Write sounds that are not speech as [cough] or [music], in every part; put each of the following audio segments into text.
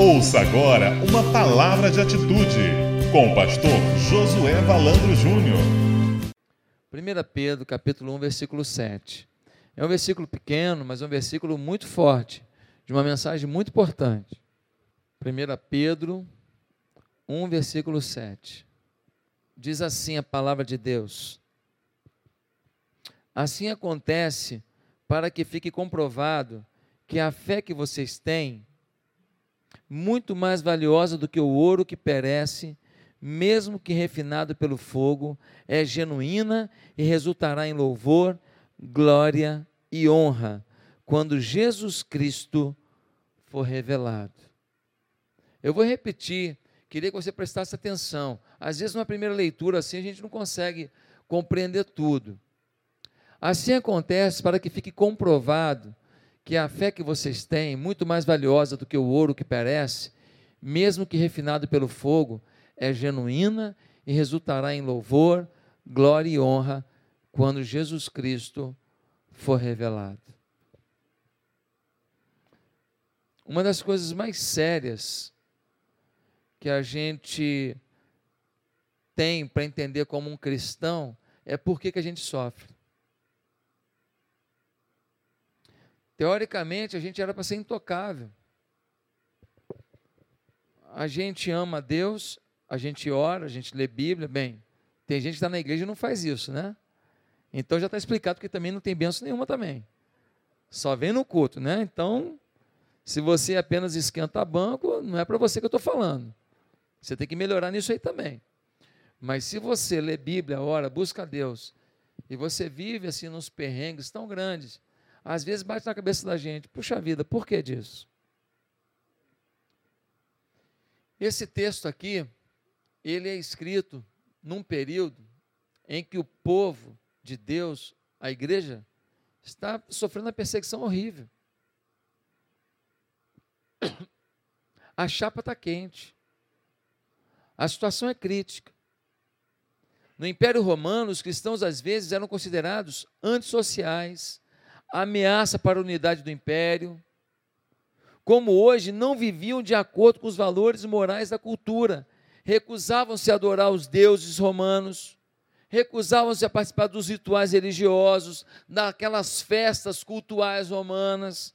Ouça agora uma palavra de atitude com o pastor Josué Valandro Júnior. 1 Pedro, capítulo 1, versículo 7. É um versículo pequeno, mas é um versículo muito forte, de uma mensagem muito importante. 1 Pedro 1, versículo 7. Diz assim a palavra de Deus: Assim acontece para que fique comprovado que a fé que vocês têm, muito mais valiosa do que o ouro que perece, mesmo que refinado pelo fogo, é genuína e resultará em louvor, glória e honra quando Jesus Cristo for revelado. Eu vou repetir, queria que você prestasse atenção. Às vezes, numa primeira leitura assim, a gente não consegue compreender tudo. Assim acontece para que fique comprovado que a fé que vocês têm, muito mais valiosa do que o ouro que perece, mesmo que refinado pelo fogo, é genuína e resultará em louvor, glória e honra quando Jesus Cristo for revelado. Uma das coisas mais sérias que a gente tem para entender como um cristão é por que, que a gente sofre. Teoricamente, a gente era para ser intocável. A gente ama Deus, a gente ora, a gente lê Bíblia. Bem, tem gente que está na igreja e não faz isso, né? Então já está explicado que também não tem benção nenhuma também. Só vem no culto, né? Então, se você apenas esquenta banco, não é para você que eu estou falando. Você tem que melhorar nisso aí também. Mas se você lê Bíblia, ora, busca Deus, e você vive assim nos perrengues tão grandes, às vezes bate na cabeça da gente, puxa vida, por que disso? Esse texto aqui, ele é escrito num período em que o povo de Deus, a igreja, está sofrendo uma perseguição horrível. A chapa está quente. A situação é crítica. No Império Romano, os cristãos às vezes eram considerados antissociais, ameaça para a unidade do império. Como hoje, não viviam de acordo com os valores morais da cultura, recusavam-se a adorar os deuses romanos, recusavam-se a participar dos rituais religiosos, daquelas festas cultuais romanas.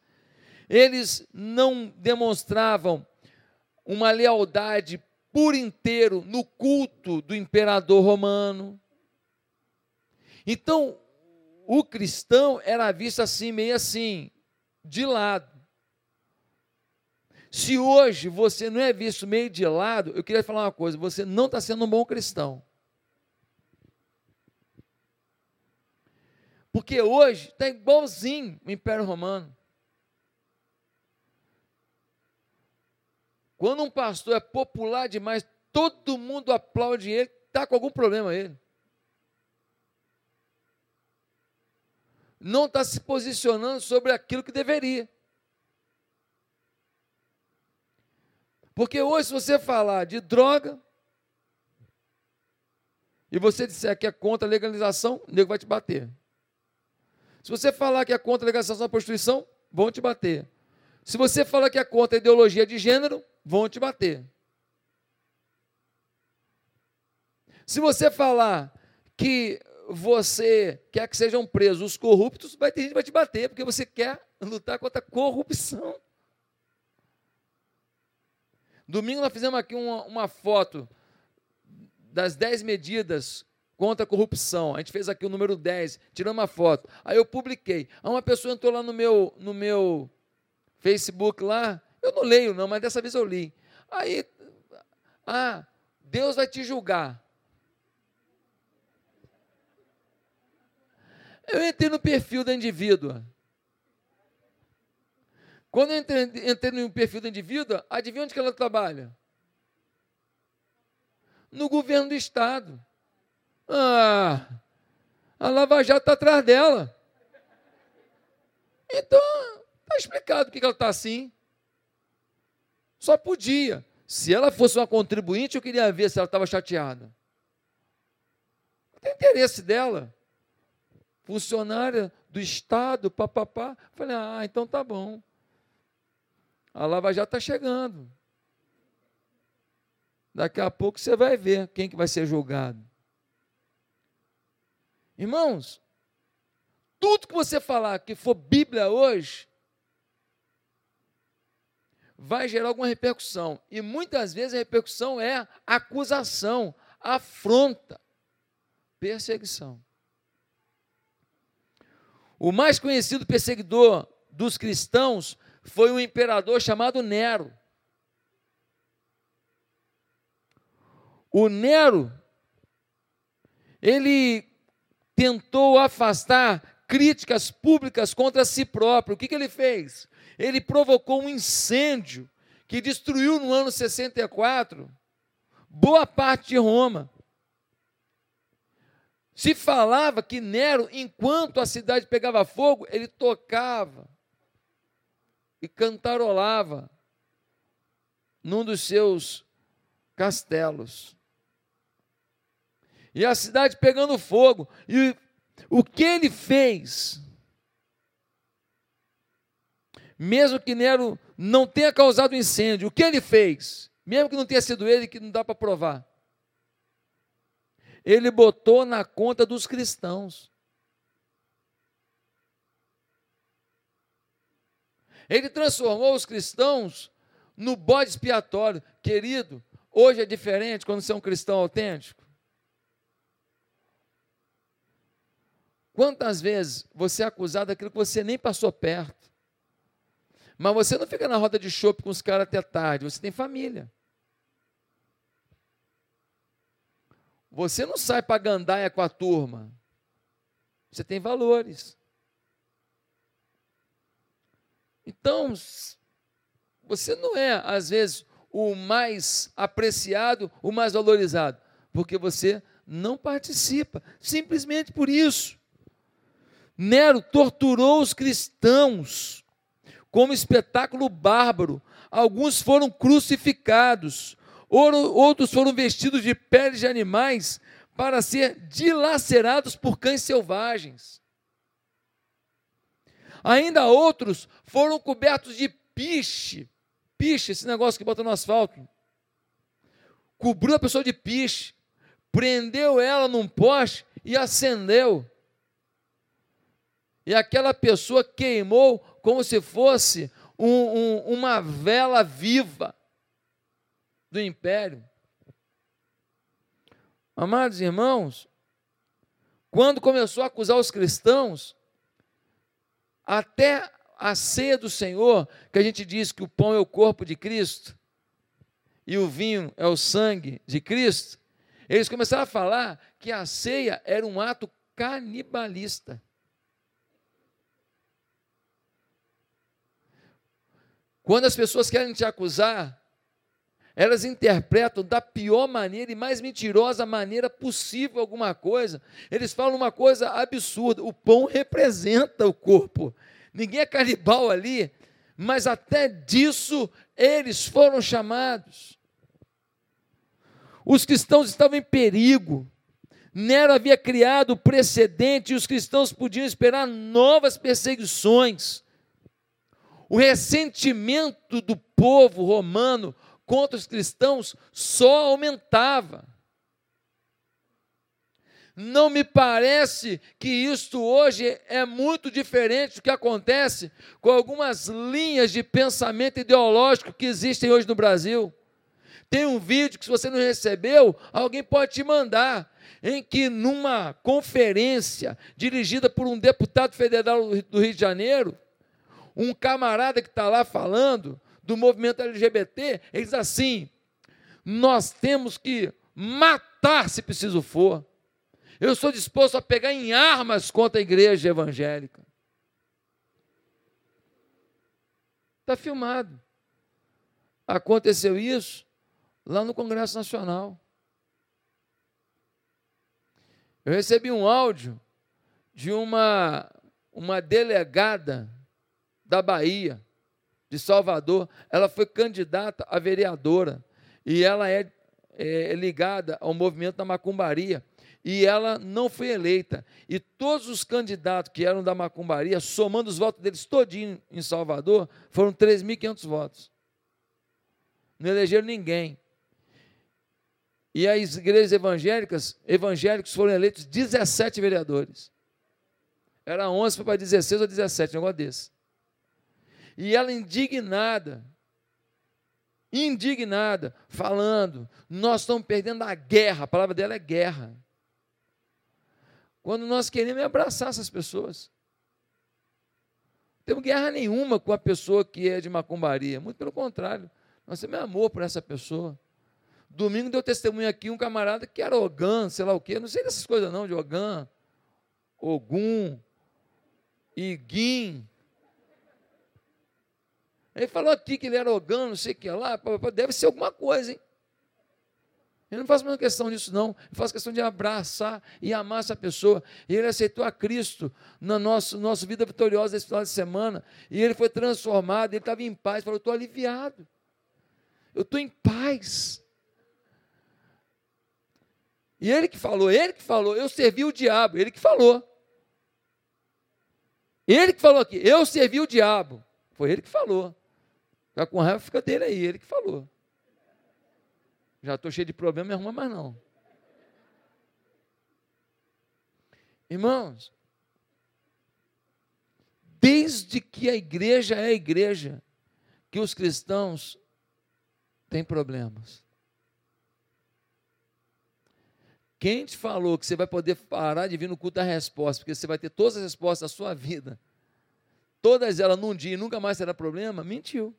Eles não demonstravam uma lealdade por inteiro no culto do imperador romano. Então, o cristão era visto assim, meio assim, de lado. Se hoje você não é visto meio de lado, eu queria falar uma coisa: você não está sendo um bom cristão. Porque hoje está igualzinho o Império Romano. Quando um pastor é popular demais, todo mundo aplaude ele, está com algum problema ele. Não está se posicionando sobre aquilo que deveria. Porque hoje, se você falar de droga, e você disser que é contra a legalização, o nego vai te bater. Se você falar que é contra a legalização da prostituição, vão te bater. Se você falar que é contra a ideologia de gênero, vão te bater. Se você falar que você quer que sejam presos os corruptos, vai ter gente que vai te bater, porque você quer lutar contra a corrupção. Domingo nós fizemos aqui uma, uma foto das 10 medidas contra a corrupção. A gente fez aqui o número 10, tiramos uma foto. Aí eu publiquei. Aí uma pessoa entrou lá no meu, no meu Facebook lá, eu não leio não, mas dessa vez eu li. Aí, ah, Deus vai te julgar. Eu entrei no perfil da indivídua. Quando eu entrei, entrei no perfil da indivídua, adivinha onde que ela trabalha? No governo do Estado. Ah, a Lava Jato está atrás dela. Então, está explicado por que ela está assim. Só podia. Se ela fosse uma contribuinte, eu queria ver se ela estava chateada. Não tem interesse dela funcionária do Estado, papapá. Falei, ah, então tá bom. A Lava Jato está chegando. Daqui a pouco você vai ver quem que vai ser julgado. Irmãos, tudo que você falar que for Bíblia hoje, vai gerar alguma repercussão. E muitas vezes a repercussão é acusação, afronta, perseguição. O mais conhecido perseguidor dos cristãos foi um imperador chamado Nero. O Nero, ele tentou afastar críticas públicas contra si próprio. O que, que ele fez? Ele provocou um incêndio que destruiu no ano 64 boa parte de Roma. Se falava que Nero, enquanto a cidade pegava fogo, ele tocava e cantarolava num dos seus castelos. E a cidade pegando fogo. E o que ele fez? Mesmo que Nero não tenha causado incêndio, o que ele fez? Mesmo que não tenha sido ele, que não dá para provar ele botou na conta dos cristãos. Ele transformou os cristãos no bode expiatório. Querido, hoje é diferente quando você é um cristão autêntico. Quantas vezes você é acusado daquilo que você nem passou perto? Mas você não fica na roda de chope com os caras até tarde, você tem família. Você não sai para gandaia com a turma. Você tem valores. Então, você não é, às vezes, o mais apreciado, o mais valorizado, porque você não participa, simplesmente por isso. Nero torturou os cristãos como espetáculo bárbaro. Alguns foram crucificados, outros foram vestidos de peles de animais para ser dilacerados por cães selvagens. Ainda outros foram cobertos de piche, piche, esse negócio que bota no asfalto. Cobriu a pessoa de piche, prendeu ela num poste e acendeu. E aquela pessoa queimou como se fosse um, um, uma vela viva do império. Amados irmãos, quando começou a acusar os cristãos, até a ceia do Senhor, que a gente diz que o pão é o corpo de Cristo e o vinho é o sangue de Cristo, eles começaram a falar que a ceia era um ato canibalista. Quando as pessoas querem te acusar, elas interpretam da pior maneira e mais mentirosa maneira possível alguma coisa. Eles falam uma coisa absurda: o pão representa o corpo. Ninguém é canibal ali, mas até disso eles foram chamados. Os cristãos estavam em perigo. Nero havia criado precedente e os cristãos podiam esperar novas perseguições. O ressentimento do povo romano contra os cristãos só aumentava. Não me parece que isto hoje é muito diferente do que acontece com algumas linhas de pensamento ideológico que existem hoje no Brasil. Tem um vídeo que, se você não recebeu, alguém pode te mandar, em que, numa conferência dirigida por um deputado federal do Rio de Janeiro, um camarada que está lá falando do movimento LGBT, ele diz assim: nós temos que matar se preciso for. Eu sou disposto a pegar em armas contra a igreja evangélica. Está filmado. Aconteceu isso lá no Congresso Nacional. Eu recebi um áudio de uma, uma delegada da Bahia, de Salvador, ela foi candidata a vereadora e ela é, é ligada ao movimento da macumbaria e ela não foi eleita. E todos os candidatos que eram da macumbaria, somando os votos deles todinho em Salvador, foram 3.500 votos. Não elegeram ninguém. E as igrejas evangélicas, evangélicos foram eleitos 17 vereadores. Era 11, foi para 16 ou 17, um negócio desse. E ela indignada, indignada, falando: nós estamos perdendo a guerra, a palavra dela é guerra. Quando nós queremos abraçar essas pessoas. Não temos guerra nenhuma com a pessoa que é de macumbaria, muito pelo contrário, nós temos amor por essa pessoa. Domingo deu testemunho aqui um camarada que era Ogã, sei lá o quê, não sei dessas coisas não, de Ogã, Ogum, Iguim, ele falou aqui que ele era ogã, não sei o que lá, deve ser alguma coisa, hein? Eu não faço mais questão disso, não. Eu faço questão de abraçar e amar essa pessoa. E ele aceitou a Cristo na nossa, nossa vida vitoriosa desse final de semana. E ele foi transformado, ele estava em paz. Falou: Eu estou aliviado. Eu estou em paz. E ele que falou, ele que falou, eu servi o diabo, ele que falou. Ele que falou aqui, eu servi o diabo. Foi ele que falou. Ficar com raiva fica dele aí, ele que falou. Já estou cheio de problema, me arruma mais não. Irmãos, desde que a igreja é a igreja, que os cristãos têm problemas. Quem te falou que você vai poder parar de vir no culto da resposta, porque você vai ter todas as respostas da sua vida, todas elas num dia e nunca mais será problema, mentiu.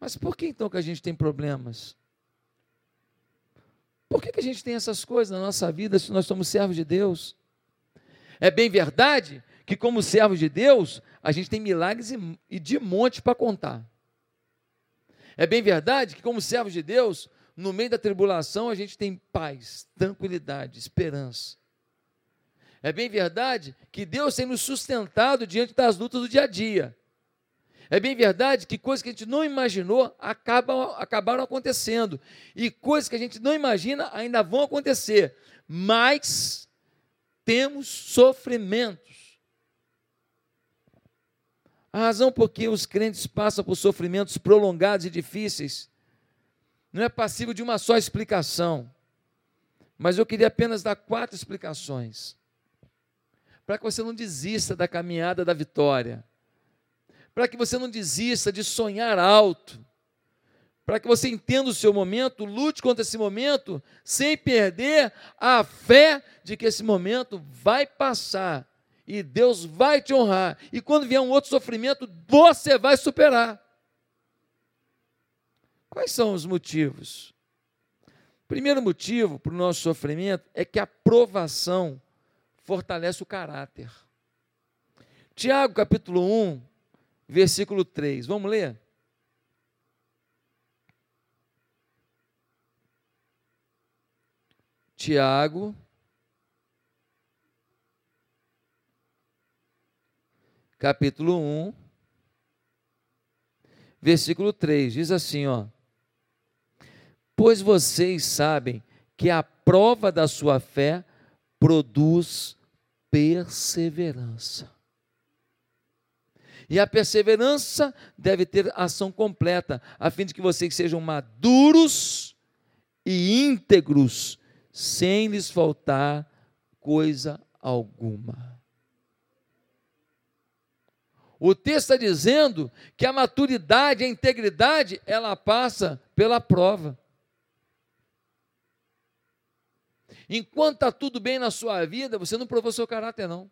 Mas por que então que a gente tem problemas? Por que, que a gente tem essas coisas na nossa vida se nós somos servos de Deus? É bem verdade que, como servos de Deus, a gente tem milagres e de monte para contar. É bem verdade que, como servos de Deus, no meio da tribulação, a gente tem paz, tranquilidade, esperança. É bem verdade que Deus tem nos sustentado diante das lutas do dia a dia. É bem verdade que coisas que a gente não imaginou acabam, acabaram acontecendo. E coisas que a gente não imagina ainda vão acontecer. Mas temos sofrimentos. A razão por que os crentes passam por sofrimentos prolongados e difíceis não é passível de uma só explicação. Mas eu queria apenas dar quatro explicações. Para que você não desista da caminhada da vitória para que você não desista de sonhar alto, para que você entenda o seu momento, lute contra esse momento, sem perder a fé de que esse momento vai passar e Deus vai te honrar. E quando vier um outro sofrimento, você vai superar. Quais são os motivos? Primeiro motivo para o nosso sofrimento é que a provação fortalece o caráter. Tiago capítulo 1, versículo 3. Vamos ler? Tiago, capítulo 1, versículo 3, diz assim, ó: Pois vocês sabem que a prova da sua fé produz perseverança. E a perseverança deve ter ação completa, a fim de que vocês sejam maduros e íntegros, sem lhes faltar coisa alguma. O texto está dizendo que a maturidade, a integridade, ela passa pela prova. Enquanto está tudo bem na sua vida, você não provou seu caráter, não.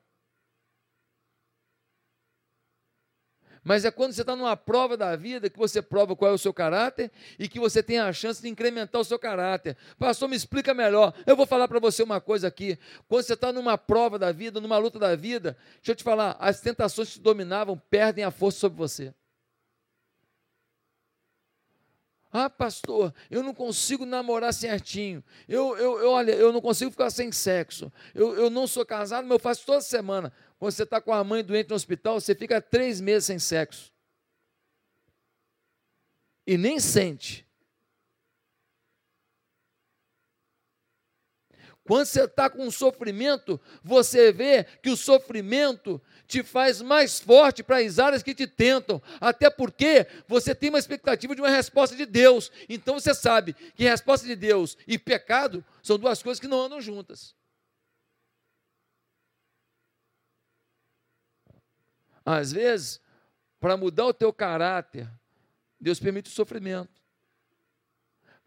Mas é quando você está numa prova da vida que você prova qual é o seu caráter e que você tem a chance de incrementar o seu caráter. Pastor, me explica melhor. Eu vou falar para você uma coisa aqui. Quando você está numa prova da vida, numa luta da vida, deixa eu te falar, as tentações que te dominavam perdem a força sobre você. Ah, pastor, eu não consigo namorar certinho. Eu, eu, eu, olha, eu não consigo ficar sem sexo. Eu, eu não sou casado, mas eu faço toda semana. Quando você está com a mãe doente no hospital, você fica três meses sem sexo. E nem sente. Quando você está com um sofrimento, você vê que o sofrimento te faz mais forte para as áreas que te tentam, até porque você tem uma expectativa de uma resposta de Deus. Então você sabe que resposta de Deus e pecado são duas coisas que não andam juntas. Às vezes, para mudar o teu caráter, Deus permite o sofrimento.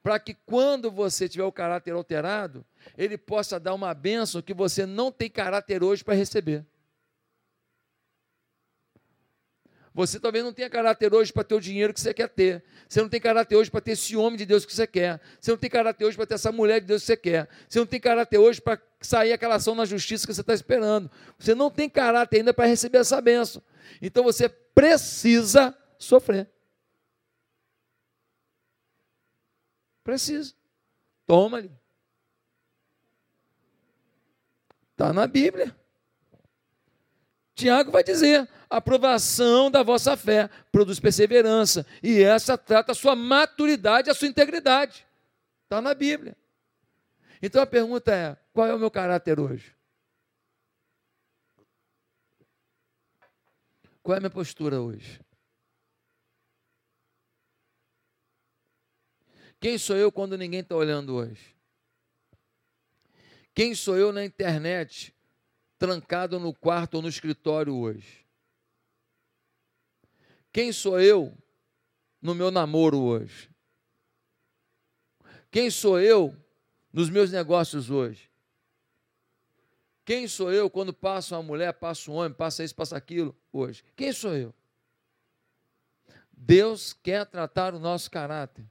Para que quando você tiver o caráter alterado, Ele possa dar uma bênção que você não tem caráter hoje para receber. Você talvez não tenha caráter hoje para ter o dinheiro que você quer ter. Você não tem caráter hoje para ter esse homem de Deus que você quer. Você não tem caráter hoje para ter essa mulher de Deus que você quer. Você não tem caráter hoje para sair aquela ação na justiça que você está esperando. Você não tem caráter ainda para receber essa bênção. Então você precisa sofrer. Precisa. Toma-lhe. Está na Bíblia. Tiago vai dizer: a aprovação da vossa fé produz perseverança, e essa trata a sua maturidade, a sua integridade. Está na Bíblia. Então a pergunta é: qual é o meu caráter hoje? Qual é a minha postura hoje? Quem sou eu quando ninguém está olhando hoje? Quem sou eu na internet, trancado no quarto ou no escritório hoje? Quem sou eu no meu namoro hoje? Quem sou eu nos meus negócios hoje? Quem sou eu quando passa uma mulher, passa um homem, passa isso, passa aquilo hoje? Quem sou eu? Deus quer tratar o nosso caráter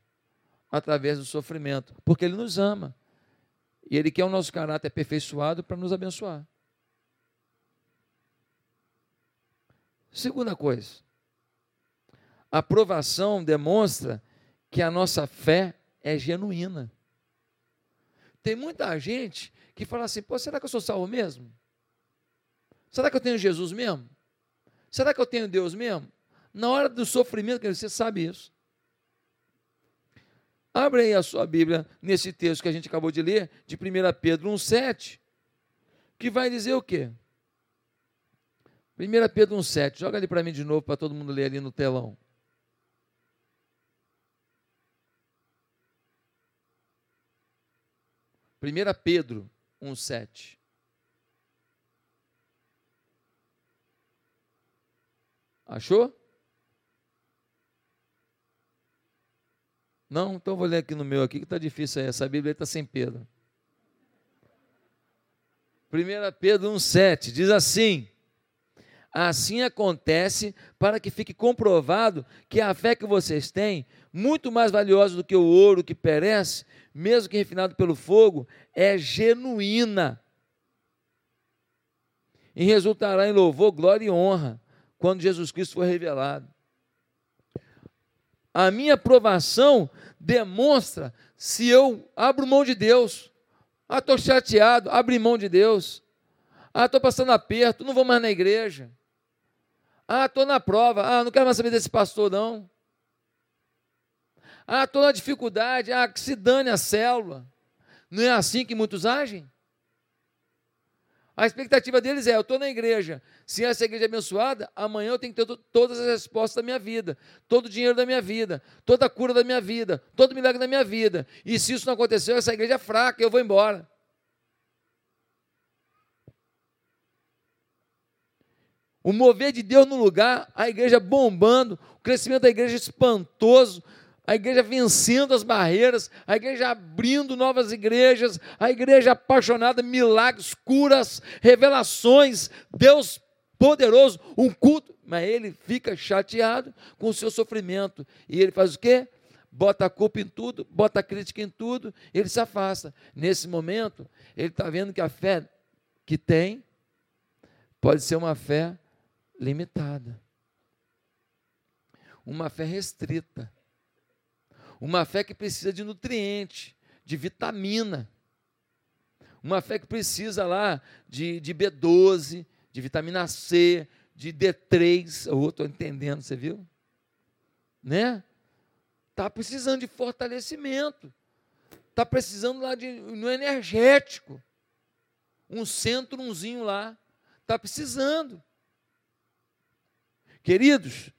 através do sofrimento, porque Ele nos ama. E Ele quer o nosso caráter aperfeiçoado para nos abençoar. Segunda coisa, a aprovação demonstra que a nossa fé é genuína. Tem muita gente que fala assim: pô, será que eu sou salvo mesmo? Será que eu tenho Jesus mesmo? Será que eu tenho Deus mesmo? Na hora do sofrimento, você sabe isso. Abre aí a sua Bíblia nesse texto que a gente acabou de ler, de 1 Pedro 1,7, que vai dizer o quê? 1 Pedro 1,7, joga ali para mim de novo, para todo mundo ler ali no telão. 1 Pedro 1,7. Achou? Não? Então vou ler aqui no meu aqui que está difícil aí. Essa Bíblia está sem Pedro. 1 Pedro 1,7 diz assim: Assim acontece para que fique comprovado que a fé que vocês têm, muito mais valiosa do que o ouro que perece, mesmo que refinado pelo fogo, é genuína. E resultará em louvor, glória e honra quando Jesus Cristo for revelado. A minha aprovação demonstra se eu abro mão de Deus. Ah, estou chateado, abri mão de Deus. Ah, estou passando aperto, não vou mais na igreja. Ah, estou na prova. Ah, não quero mais saber desse pastor, não. Ah, estou na dificuldade. Ah, que se dane a célula. Não é assim que muitos agem? A expectativa deles é: eu estou na igreja. Se essa igreja é abençoada, amanhã eu tenho que ter todas as respostas da minha vida, todo o dinheiro da minha vida, toda a cura da minha vida, todo o milagre da minha vida. E se isso não aconteceu, essa igreja é fraca, eu vou embora. O mover de Deus no lugar, a igreja bombando, o crescimento da igreja espantoso, a igreja vencendo as barreiras, a igreja abrindo novas igrejas, a igreja apaixonada, milagres, curas, revelações, Deus poderoso, um culto, mas ele fica chateado com o seu sofrimento. E ele faz o quê? Bota a culpa em tudo, bota a crítica em tudo, ele se afasta. Nesse momento, ele está vendo que a fé que tem pode ser uma fé limitada, uma fé restrita uma fé que precisa de nutriente, de vitamina. Uma fé que precisa lá de, de B12, de vitamina C, de D3. Eu estou entendendo, você viu? Né? Está precisando de fortalecimento. Está precisando lá de no energético. Um centro, umzinho lá. Está precisando. Queridos,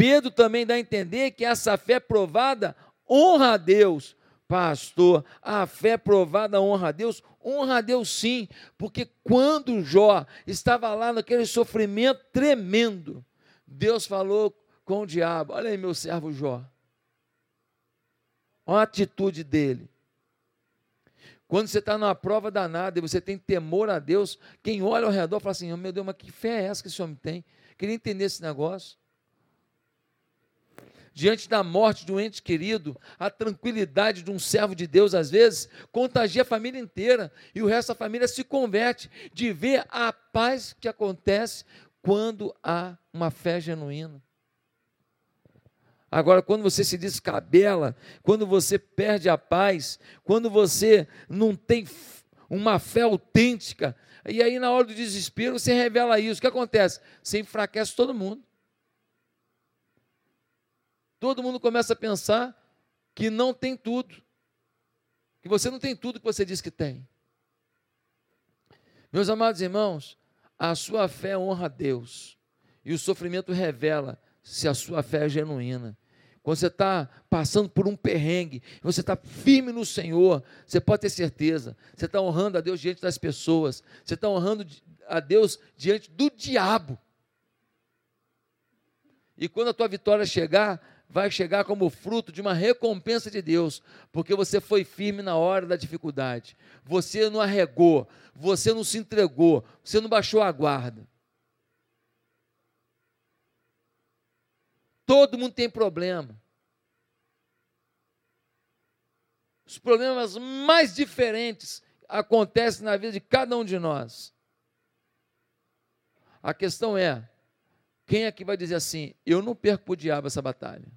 Pedro também dá a entender que essa fé provada honra a Deus. Pastor, a fé provada honra a Deus? Honra a Deus sim, porque quando Jó estava lá naquele sofrimento tremendo, Deus falou com o diabo: Olha aí, meu servo Jó. Olha a atitude dele. Quando você está numa prova danada e você tem temor a Deus, quem olha ao redor fala assim: oh, Meu Deus, mas que fé é essa que esse homem tem? Queria entender esse negócio. Diante da morte de um ente querido, a tranquilidade de um servo de Deus, às vezes, contagia a família inteira e o resto da família se converte de ver a paz que acontece quando há uma fé genuína. Agora, quando você se descabela, quando você perde a paz, quando você não tem uma fé autêntica, e aí na hora do desespero você revela isso, o que acontece? Você enfraquece todo mundo. Todo mundo começa a pensar que não tem tudo, que você não tem tudo que você diz que tem. Meus amados irmãos, a sua fé honra a Deus, e o sofrimento revela se a sua fé é genuína. Quando você está passando por um perrengue, você está firme no Senhor, você pode ter certeza, você está honrando a Deus diante das pessoas, você está honrando a Deus diante do diabo. E quando a tua vitória chegar, vai chegar como fruto de uma recompensa de Deus, porque você foi firme na hora da dificuldade, você não arregou, você não se entregou, você não baixou a guarda. Todo mundo tem problema. Os problemas mais diferentes acontecem na vida de cada um de nós. A questão é: quem é que vai dizer assim, eu não perco para o diabo essa batalha?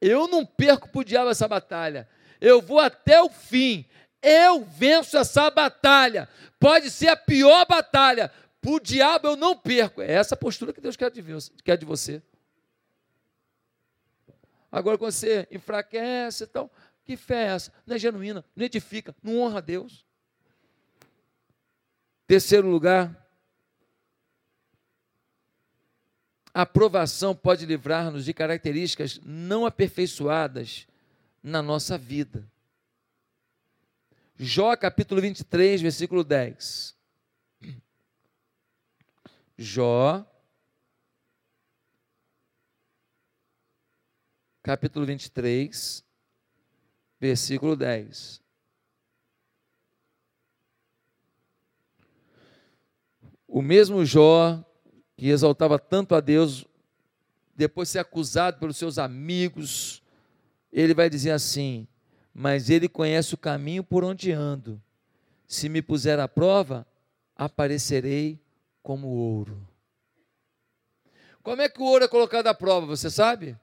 Eu não perco para o diabo essa batalha. Eu vou até o fim. Eu venço essa batalha. Pode ser a pior batalha, para o diabo eu não perco. É essa postura que Deus quer de, quer de você. Agora, quando você enfraquece e tal, que fé é essa? Não é genuína, não edifica, não honra a Deus. Terceiro lugar, a aprovação pode livrar-nos de características não aperfeiçoadas na nossa vida. Jó capítulo 23, versículo 10. Jó, capítulo 23, versículo 10. O mesmo Jó, que exaltava tanto a Deus, depois de ser acusado pelos seus amigos, ele vai dizer assim: Mas ele conhece o caminho por onde ando. Se me puser à prova, aparecerei como ouro. Como é que o ouro é colocado à prova, você sabe?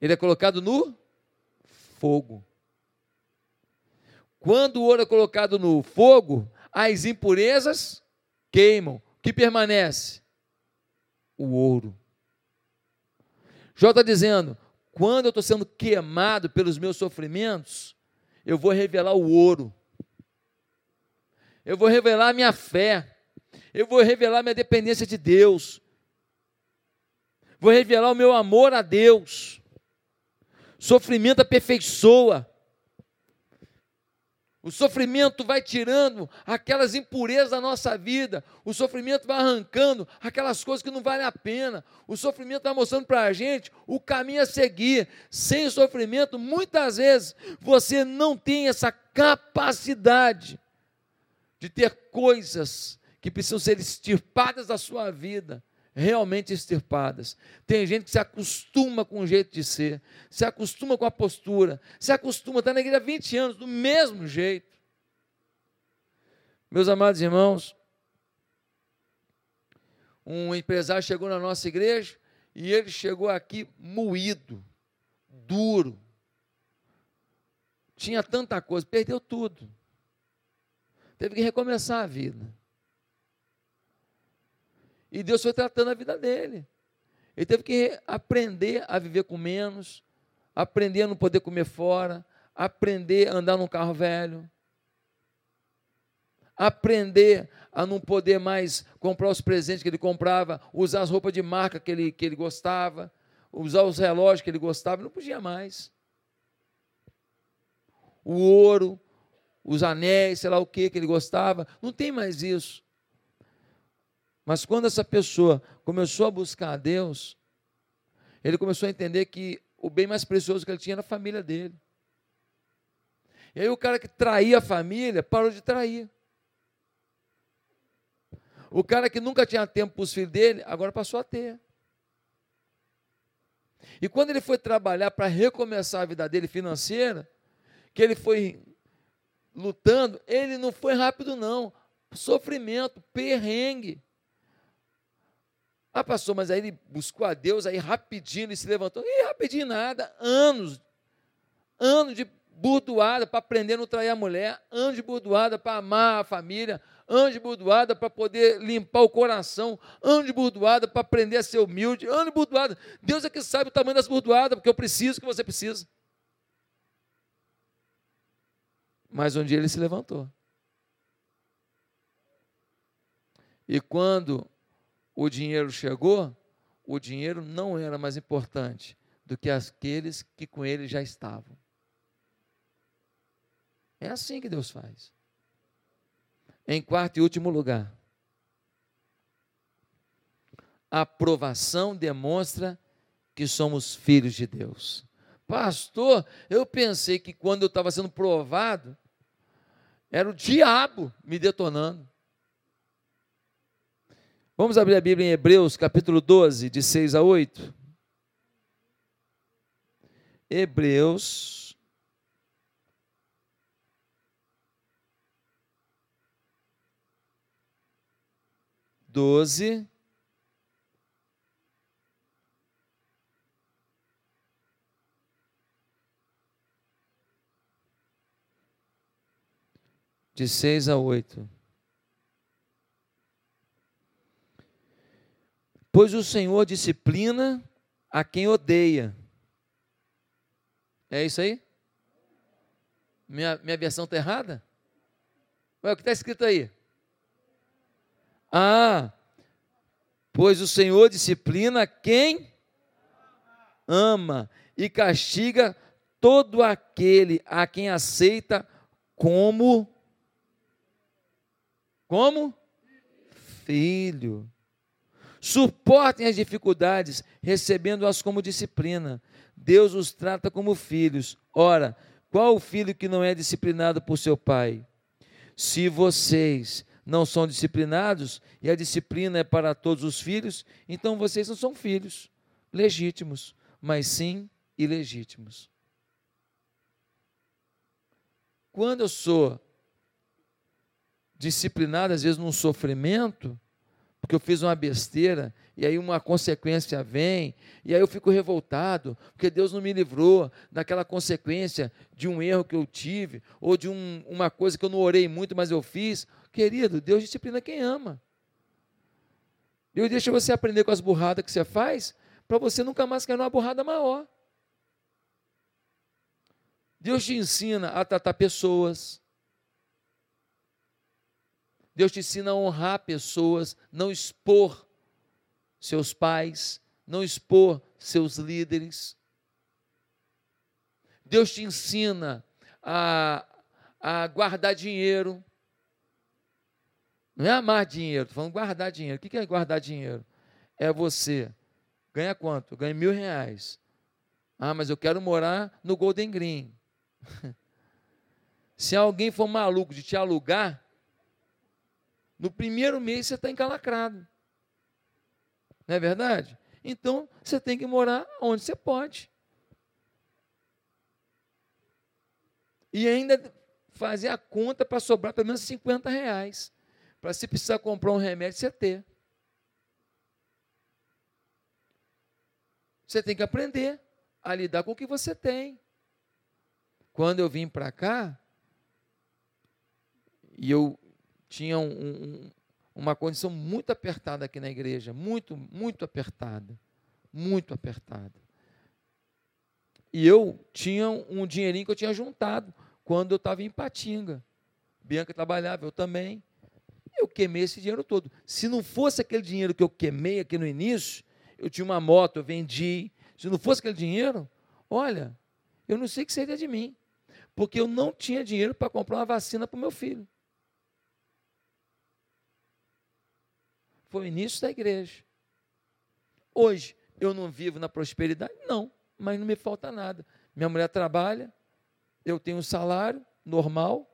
Ele é colocado no fogo. Quando o ouro é colocado no fogo, as impurezas queimam. O que permanece? O ouro. Jó está dizendo: quando eu estou sendo queimado pelos meus sofrimentos, eu vou revelar o ouro eu vou revelar a minha fé, eu vou revelar minha dependência de Deus, vou revelar o meu amor a Deus. Sofrimento aperfeiçoa. O sofrimento vai tirando aquelas impurezas da nossa vida. O sofrimento vai arrancando aquelas coisas que não valem a pena. O sofrimento vai mostrando para a gente o caminho a seguir. Sem sofrimento, muitas vezes, você não tem essa capacidade de ter coisas que precisam ser extirpadas da sua vida, realmente extirpadas. Tem gente que se acostuma com o jeito de ser, se acostuma com a postura, se acostuma, está na igreja há 20 anos, do mesmo jeito. Meus amados irmãos, um empresário chegou na nossa igreja e ele chegou aqui moído, duro. Tinha tanta coisa, perdeu tudo. Teve que recomeçar a vida. E Deus foi tratando a vida dele. Ele teve que aprender a viver com menos, aprender a não poder comer fora, aprender a andar num carro velho. aprender a não poder mais comprar os presentes que ele comprava, usar as roupas de marca que ele, que ele gostava, usar os relógios que ele gostava, não podia mais. O ouro, os anéis, sei lá o que que ele gostava, não tem mais isso. Mas quando essa pessoa começou a buscar a Deus, ele começou a entender que o bem mais precioso que ele tinha era a família dele. E aí o cara que traía a família parou de trair. O cara que nunca tinha tempo para os filhos dele, agora passou a ter. E quando ele foi trabalhar para recomeçar a vida dele financeira, que ele foi lutando, ele não foi rápido, não. Sofrimento, perrengue. Ah, pastor, mas aí ele buscou a Deus, aí rapidinho ele se levantou. E rapidinho nada, anos, anos de burdoada para aprender a não trair a mulher, anos de burdoada para amar a família, anos de burdoada para poder limpar o coração, anos de burdoada para aprender a ser humilde, anos de burdoada. Deus é que sabe o tamanho das burdoadas, porque eu preciso que você precisa. Mas um dia ele se levantou. E quando o dinheiro chegou, o dinheiro não era mais importante do que aqueles que com ele já estavam. É assim que Deus faz. Em quarto e último lugar, a aprovação demonstra que somos filhos de Deus. Pastor, eu pensei que quando eu estava sendo provado, era o diabo me detonando. Vamos abrir a Bíblia em Hebreus, capítulo 12, de 6 a 8. Hebreus. Doze. De seis a oito. Pois o Senhor disciplina a quem odeia. É isso aí? Minha, minha versão está errada? Ué, o que está escrito aí? Ah, pois o Senhor disciplina quem ama e castiga todo aquele a quem aceita como como filho. Suportem as dificuldades, recebendo-as como disciplina. Deus os trata como filhos. Ora, qual o filho que não é disciplinado por seu pai? Se vocês não são disciplinados e a disciplina é para todos os filhos, então vocês não são filhos legítimos, mas sim ilegítimos. Quando eu sou disciplinado, às vezes num sofrimento, porque eu fiz uma besteira, e aí uma consequência vem, e aí eu fico revoltado, porque Deus não me livrou daquela consequência de um erro que eu tive, ou de um, uma coisa que eu não orei muito, mas eu fiz. Querido, Deus disciplina quem ama. Deus deixa você aprender com as burradas que você faz, para você nunca mais cair numa burrada maior. Deus te ensina a tratar pessoas, Deus te ensina a honrar pessoas, não expor seus pais, não expor seus líderes. Deus te ensina a, a guardar dinheiro. Não é amar dinheiro, estou falando guardar dinheiro. O que é guardar dinheiro? É você ganha quanto? Ganha mil reais. Ah, mas eu quero morar no Golden Green. [laughs] Se alguém for maluco de te alugar, no primeiro mês você está encalacrado. Não é verdade? Então você tem que morar onde você pode. E ainda fazer a conta para sobrar pelo menos 50 reais. Para se precisar comprar um remédio, você ter. Você tem que aprender a lidar com o que você tem. Quando eu vim para cá, e eu tinha um, um, uma condição muito apertada aqui na igreja, muito, muito apertada, muito apertada. E eu tinha um dinheirinho que eu tinha juntado quando eu estava em Patinga. Bianca trabalhava, eu também. Eu queimei esse dinheiro todo. Se não fosse aquele dinheiro que eu queimei aqui no início, eu tinha uma moto, eu vendi. Se não fosse aquele dinheiro, olha, eu não sei o que seria de mim. Porque eu não tinha dinheiro para comprar uma vacina para o meu filho. Foi o início da igreja. Hoje, eu não vivo na prosperidade? Não, mas não me falta nada. Minha mulher trabalha, eu tenho um salário normal,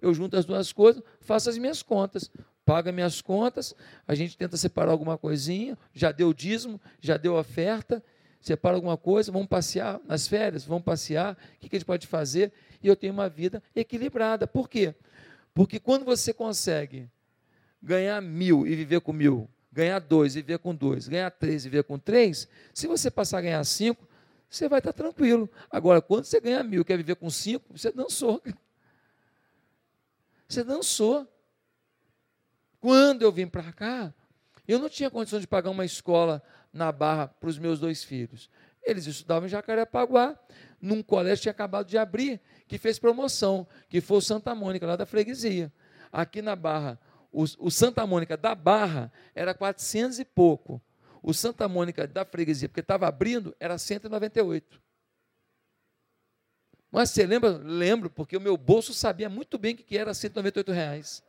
eu junto as duas coisas, faço as minhas contas, pago minhas contas, a gente tenta separar alguma coisinha, já deu dízimo, já deu oferta, separa alguma coisa, vamos passear nas férias, vamos passear, o que, que a gente pode fazer? E eu tenho uma vida equilibrada. Por quê? Porque quando você consegue ganhar mil e viver com mil, ganhar dois e viver com dois, ganhar três e viver com três, se você passar a ganhar cinco, você vai estar tranquilo. Agora, quando você ganha mil, quer viver com cinco, você dançou. Você dançou. Quando eu vim para cá, eu não tinha condição de pagar uma escola na Barra para os meus dois filhos. Eles estudavam em Jacarepaguá, num colégio que tinha acabado de abrir, que fez promoção, que foi o Santa Mônica, lá da freguesia. Aqui na Barra, o, o Santa Mônica da Barra era 400 e pouco o Santa Mônica da freguesia, porque estava abrindo, era 198. Mas você lembra? Lembro, porque o meu bolso sabia muito bem que era 198 reais.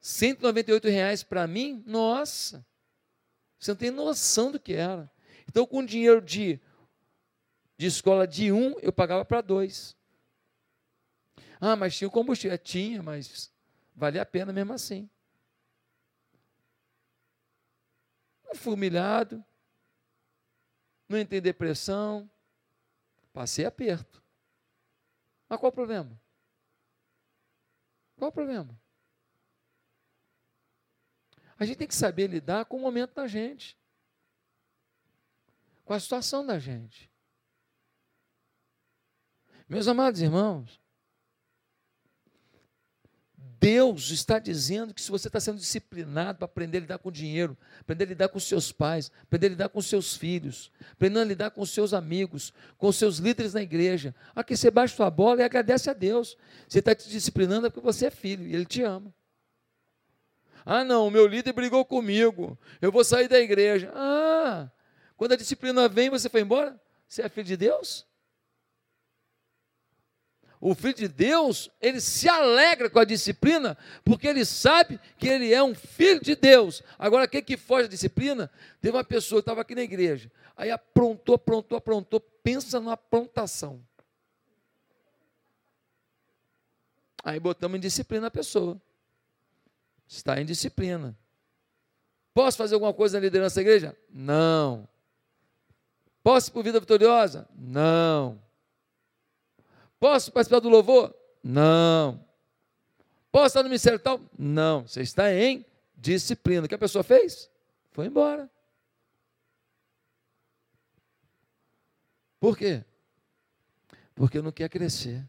198 reais para mim, nossa, você não tem noção do que era. Então, com dinheiro de, de escola de um, eu pagava para dois. Ah, mas tinha combustível. Tinha, mas valia a pena mesmo assim. Não fui humilhado, não entrei em depressão, passei aperto. Mas qual o problema? Qual o problema? A gente tem que saber lidar com o momento da gente, com a situação da gente. Meus amados irmãos, Deus está dizendo que se você está sendo disciplinado para aprender a lidar com dinheiro, aprender a lidar com seus pais, aprender a lidar com seus filhos, aprender a lidar com seus amigos, com seus líderes na igreja, aqui você baixa sua bola e agradece a Deus. Você está te disciplinando porque você é filho e Ele te ama. Ah, não, meu líder brigou comigo, eu vou sair da igreja. Ah, quando a disciplina vem, você foi embora? Você é filho de Deus? O filho de Deus, ele se alegra com a disciplina, porque ele sabe que ele é um filho de Deus. Agora, quem que foge da disciplina? Teve uma pessoa que estava aqui na igreja, aí aprontou, aprontou, aprontou, pensa na aprontação. Aí botamos em disciplina a pessoa. Está em disciplina. Posso fazer alguma coisa na liderança da igreja? Não. Posso ir por vida vitoriosa? Não. Posso participar do louvor? Não. Posso estar no ministério tal? Não. Você está em disciplina. O que a pessoa fez? Foi embora. Por quê? Porque não quer crescer.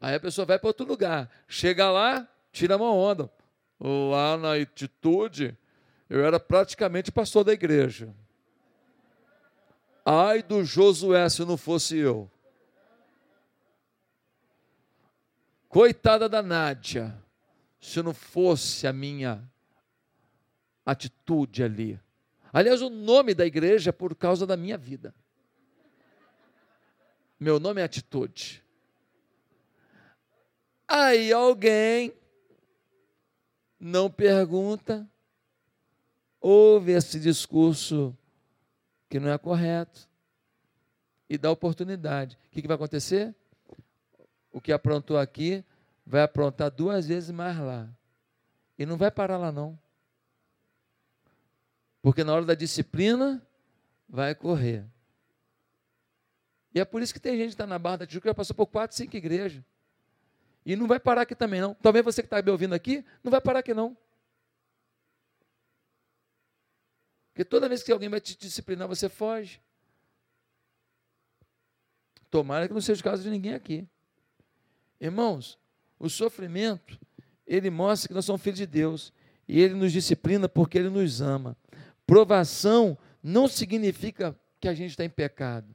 Aí a pessoa vai para outro lugar. Chega lá, tira uma onda. Lá na atitude, eu era praticamente pastor da igreja. Ai do Josué se não fosse eu. Coitada da Nádia, se não fosse a minha atitude ali. Aliás, o nome da igreja é por causa da minha vida. Meu nome é Atitude. Aí alguém não pergunta, ouve esse discurso que não é correto e dá oportunidade. O que, que vai acontecer? O que aprontou aqui vai aprontar duas vezes mais lá. E não vai parar lá, não. Porque na hora da disciplina, vai correr. E é por isso que tem gente que está na Barra da Tijuca que já passou por quatro, cinco igrejas. E não vai parar aqui também, não. Talvez você que está me ouvindo aqui, não vai parar aqui, não. Porque toda vez que alguém vai te disciplinar, você foge. Tomara que não seja o caso de ninguém aqui. Irmãos, o sofrimento, ele mostra que nós somos filhos de Deus. E ele nos disciplina porque ele nos ama. Provação não significa que a gente está em pecado.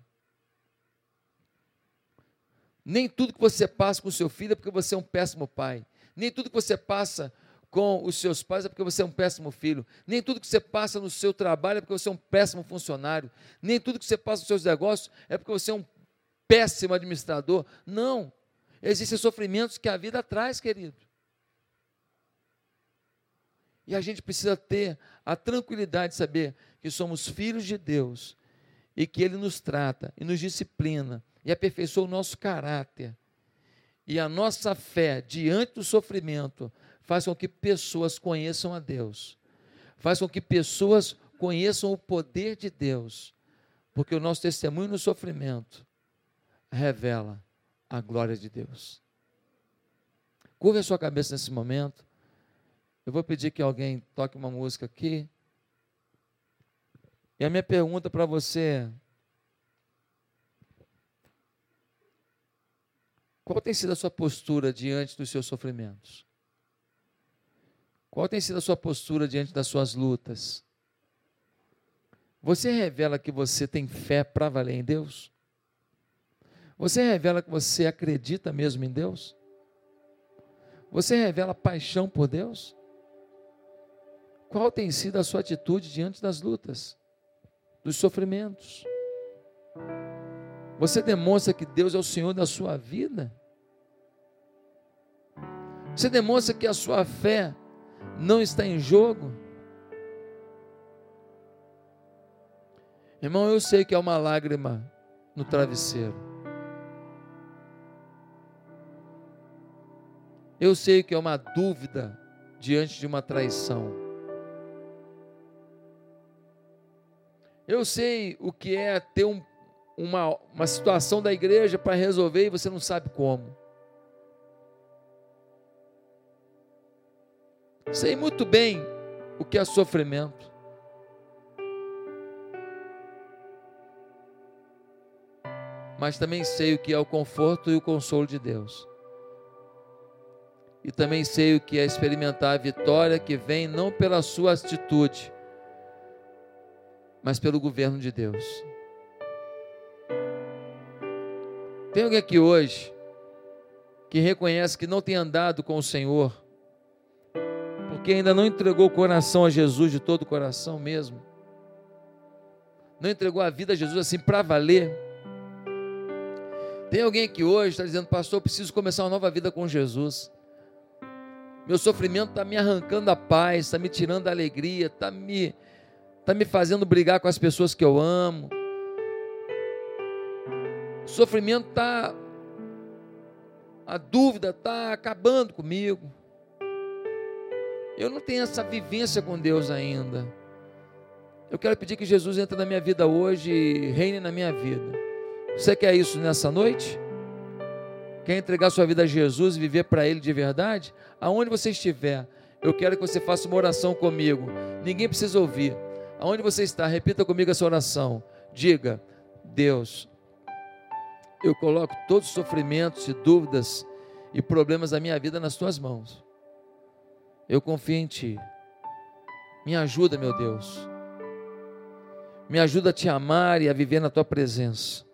Nem tudo que você passa com seu filho é porque você é um péssimo pai. Nem tudo que você passa com os seus pais é porque você é um péssimo filho. Nem tudo que você passa no seu trabalho é porque você é um péssimo funcionário. Nem tudo que você passa nos seus negócios é porque você é um péssimo administrador. Não. Existem sofrimentos que a vida traz, querido. E a gente precisa ter a tranquilidade de saber que somos filhos de Deus e que Ele nos trata e nos disciplina e aperfeiçoa o nosso caráter. E a nossa fé diante do sofrimento faz com que pessoas conheçam a Deus, faz com que pessoas conheçam o poder de Deus, porque o nosso testemunho no sofrimento revela a glória de Deus. Curva a sua cabeça nesse momento. Eu vou pedir que alguém toque uma música aqui. E a minha pergunta para você Qual tem sido a sua postura diante dos seus sofrimentos? Qual tem sido a sua postura diante das suas lutas? Você revela que você tem fé para valer em Deus? Você revela que você acredita mesmo em Deus? Você revela paixão por Deus? Qual tem sido a sua atitude diante das lutas, dos sofrimentos? Você demonstra que Deus é o Senhor da sua vida? Você demonstra que a sua fé não está em jogo? Irmão, eu sei que é uma lágrima no travesseiro. Eu sei que é uma dúvida diante de uma traição. Eu sei o que é ter um, uma, uma situação da igreja para resolver e você não sabe como. Sei muito bem o que é sofrimento. Mas também sei o que é o conforto e o consolo de Deus. E também sei o que é experimentar a vitória que vem não pela sua atitude, mas pelo governo de Deus. Tem alguém aqui hoje que reconhece que não tem andado com o Senhor porque ainda não entregou o coração a Jesus de todo o coração mesmo. Não entregou a vida a Jesus assim para valer. Tem alguém aqui hoje está dizendo, pastor, eu preciso começar uma nova vida com Jesus. Meu sofrimento está me arrancando a paz, está me tirando a alegria, está me, tá me fazendo brigar com as pessoas que eu amo. O sofrimento está. A dúvida está acabando comigo. Eu não tenho essa vivência com Deus ainda. Eu quero pedir que Jesus entre na minha vida hoje e reine na minha vida. Você quer isso nessa noite? Quer entregar sua vida a Jesus e viver para Ele de verdade? Aonde você estiver, eu quero que você faça uma oração comigo. Ninguém precisa ouvir. Aonde você está, repita comigo essa oração. Diga: Deus, eu coloco todos os sofrimentos e dúvidas e problemas da minha vida nas tuas mãos. Eu confio em Ti. Me ajuda, meu Deus. Me ajuda a te amar e a viver na Tua presença.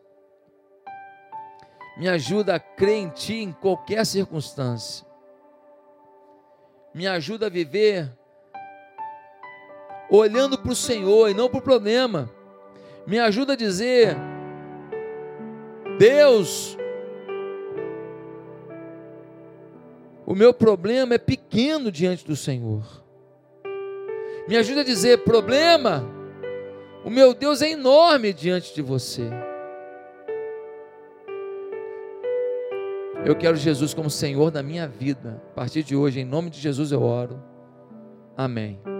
Me ajuda a crer em Ti em qualquer circunstância. Me ajuda a viver olhando para o Senhor e não para o problema. Me ajuda a dizer: Deus, O meu problema é pequeno diante do Senhor. Me ajuda a dizer: problema, o meu Deus é enorme diante de você. Eu quero Jesus como Senhor da minha vida. A partir de hoje, em nome de Jesus, eu oro. Amém.